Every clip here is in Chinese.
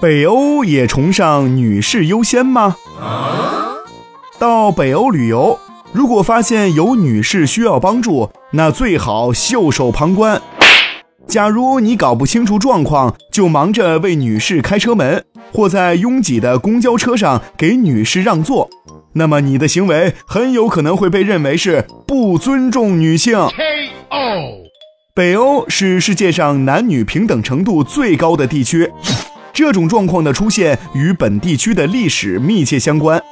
北欧也崇尚女士优先吗？到北欧旅游，如果发现有女士需要帮助，那最好袖手旁观。假如你搞不清楚状况，就忙着为女士开车门，或在拥挤的公交车上给女士让座，那么你的行为很有可能会被认为是不尊重女性。北欧是世界上男女平等程度最高的地区，这种状况的出现与本地区的历史密切相关。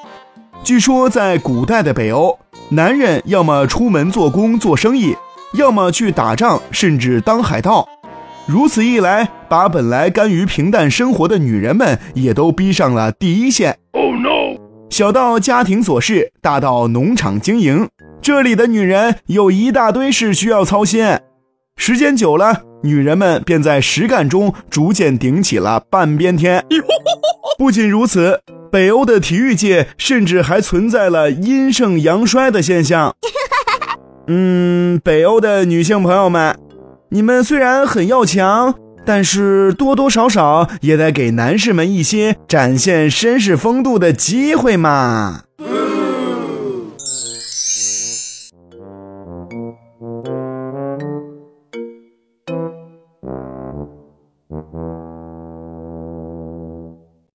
据说，在古代的北欧，男人要么出门做工做生意，要么去打仗，甚至当海盗。如此一来，把本来甘于平淡生活的女人们也都逼上了第一线。Oh no！小到家庭琐事，大到农场经营，这里的女人有一大堆事需要操心。时间久了，女人们便在实干中逐渐顶起了半边天。不仅如此，北欧的体育界甚至还存在了阴盛阳衰的现象。嗯，北欧的女性朋友们，你们虽然很要强，但是多多少少也得给男士们一些展现绅士风度的机会嘛。